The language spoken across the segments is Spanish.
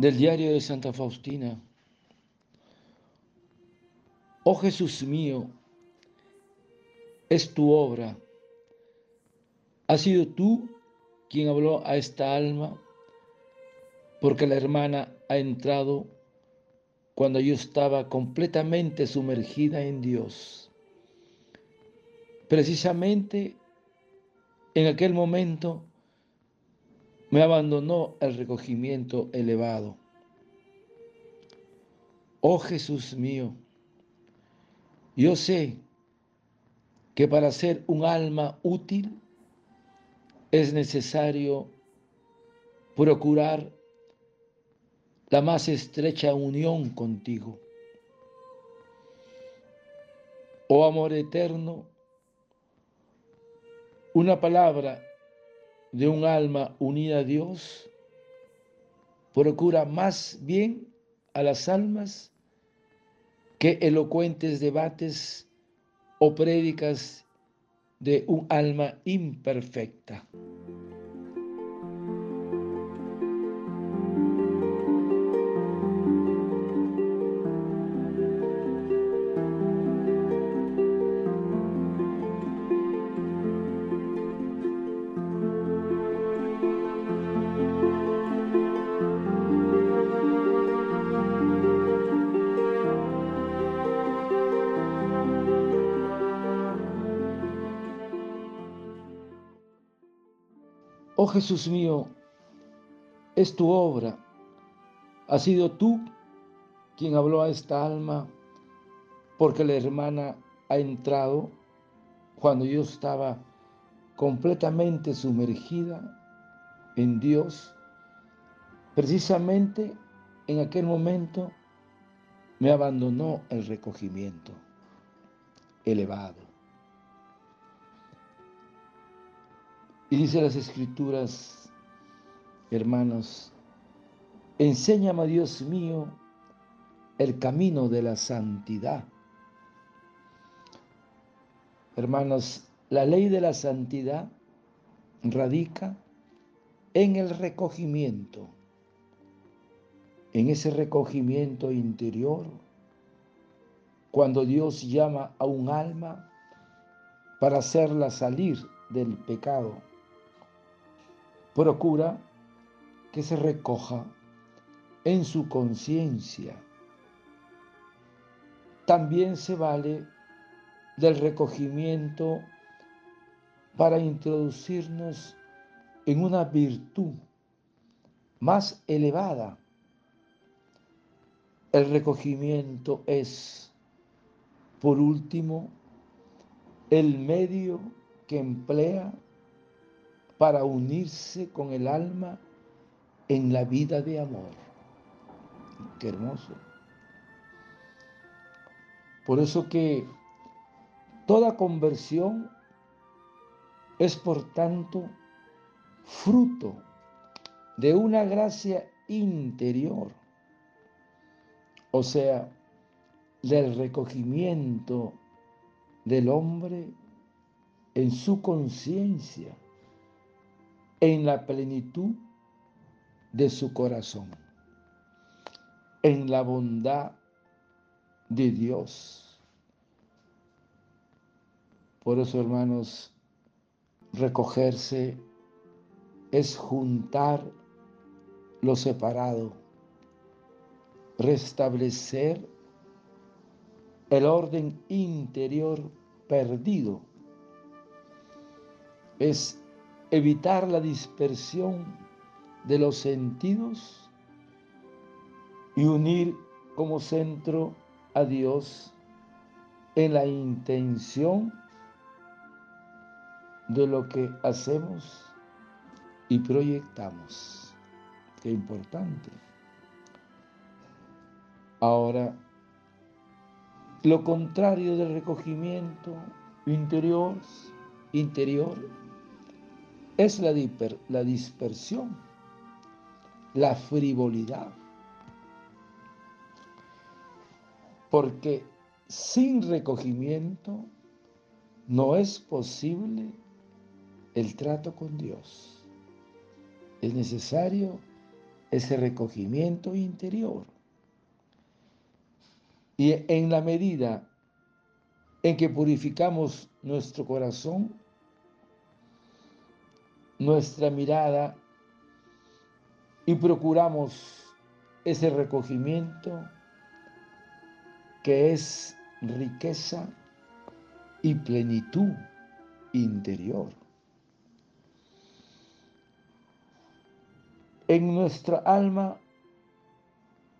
del diario de Santa Faustina. Oh Jesús mío, es tu obra. Has sido tú quien habló a esta alma, porque la hermana ha entrado cuando yo estaba completamente sumergida en Dios. Precisamente en aquel momento me abandonó el recogimiento elevado. Oh Jesús mío, yo sé que para ser un alma útil es necesario procurar la más estrecha unión contigo. Oh amor eterno, una palabra de un alma unida a Dios procura más bien a las almas que elocuentes debates o prédicas de un alma imperfecta. Oh Jesús mío, es tu obra. Has sido tú quien habló a esta alma porque la hermana ha entrado cuando yo estaba completamente sumergida en Dios. Precisamente en aquel momento me abandonó el recogimiento elevado. Y dice las escrituras, hermanos, enséñame, Dios mío, el camino de la santidad. Hermanos, la ley de la santidad radica en el recogimiento, en ese recogimiento interior, cuando Dios llama a un alma para hacerla salir del pecado procura que se recoja en su conciencia. También se vale del recogimiento para introducirnos en una virtud más elevada. El recogimiento es, por último, el medio que emplea para unirse con el alma en la vida de amor. Qué hermoso. Por eso que toda conversión es por tanto fruto de una gracia interior, o sea, del recogimiento del hombre en su conciencia en la plenitud de su corazón, en la bondad de Dios. Por eso, hermanos, recogerse es juntar lo separado, restablecer el orden interior perdido. Es evitar la dispersión de los sentidos y unir como centro a Dios en la intención de lo que hacemos y proyectamos. Qué importante. Ahora, lo contrario del recogimiento interior, interior es la, la dispersión, la frivolidad. Porque sin recogimiento no es posible el trato con Dios. Es necesario ese recogimiento interior. Y en la medida en que purificamos nuestro corazón, nuestra mirada y procuramos ese recogimiento que es riqueza y plenitud interior. En nuestra alma,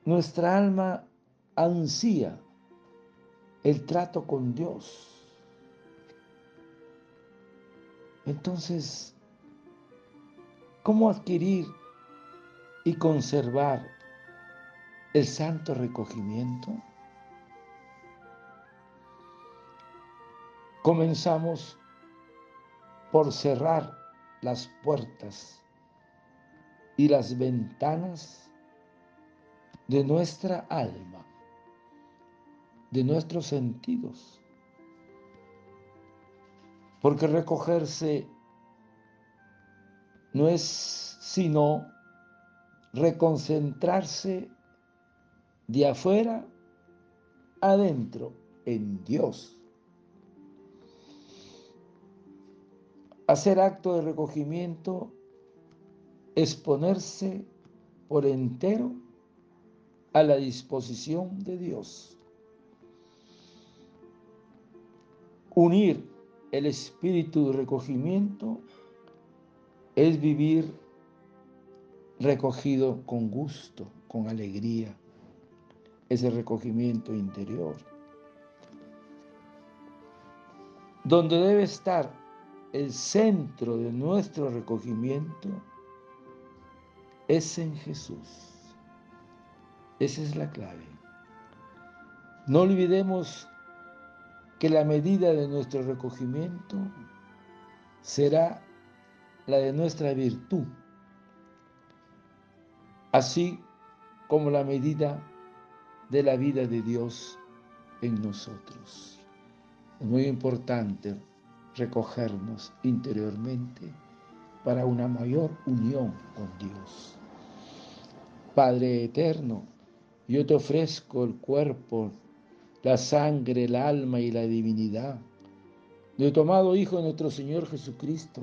nuestra alma ansía el trato con Dios. Entonces, ¿cómo adquirir y conservar el santo recogimiento? Comenzamos por cerrar las puertas y las ventanas de nuestra alma, de nuestros sentidos. Porque recogerse no es sino reconcentrarse de afuera adentro en Dios. Hacer acto de recogimiento es ponerse por entero a la disposición de Dios. Unir el espíritu de recogimiento es vivir recogido con gusto, con alegría, ese recogimiento interior. Donde debe estar el centro de nuestro recogimiento es en Jesús. Esa es la clave. No olvidemos que la medida de nuestro recogimiento será la de nuestra virtud, así como la medida de la vida de Dios en nosotros. Es muy importante recogernos interiormente para una mayor unión con Dios. Padre eterno, yo te ofrezco el cuerpo, la sangre, el alma y la divinidad de tu amado Hijo nuestro Señor Jesucristo,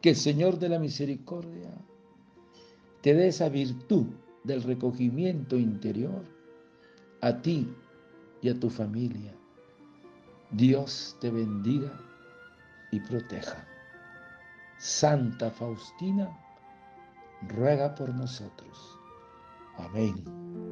Que el Señor de la misericordia te dé esa virtud del recogimiento interior a ti y a tu familia Dios te bendiga y proteja. Santa Faustina, ruega por nosotros. Amén.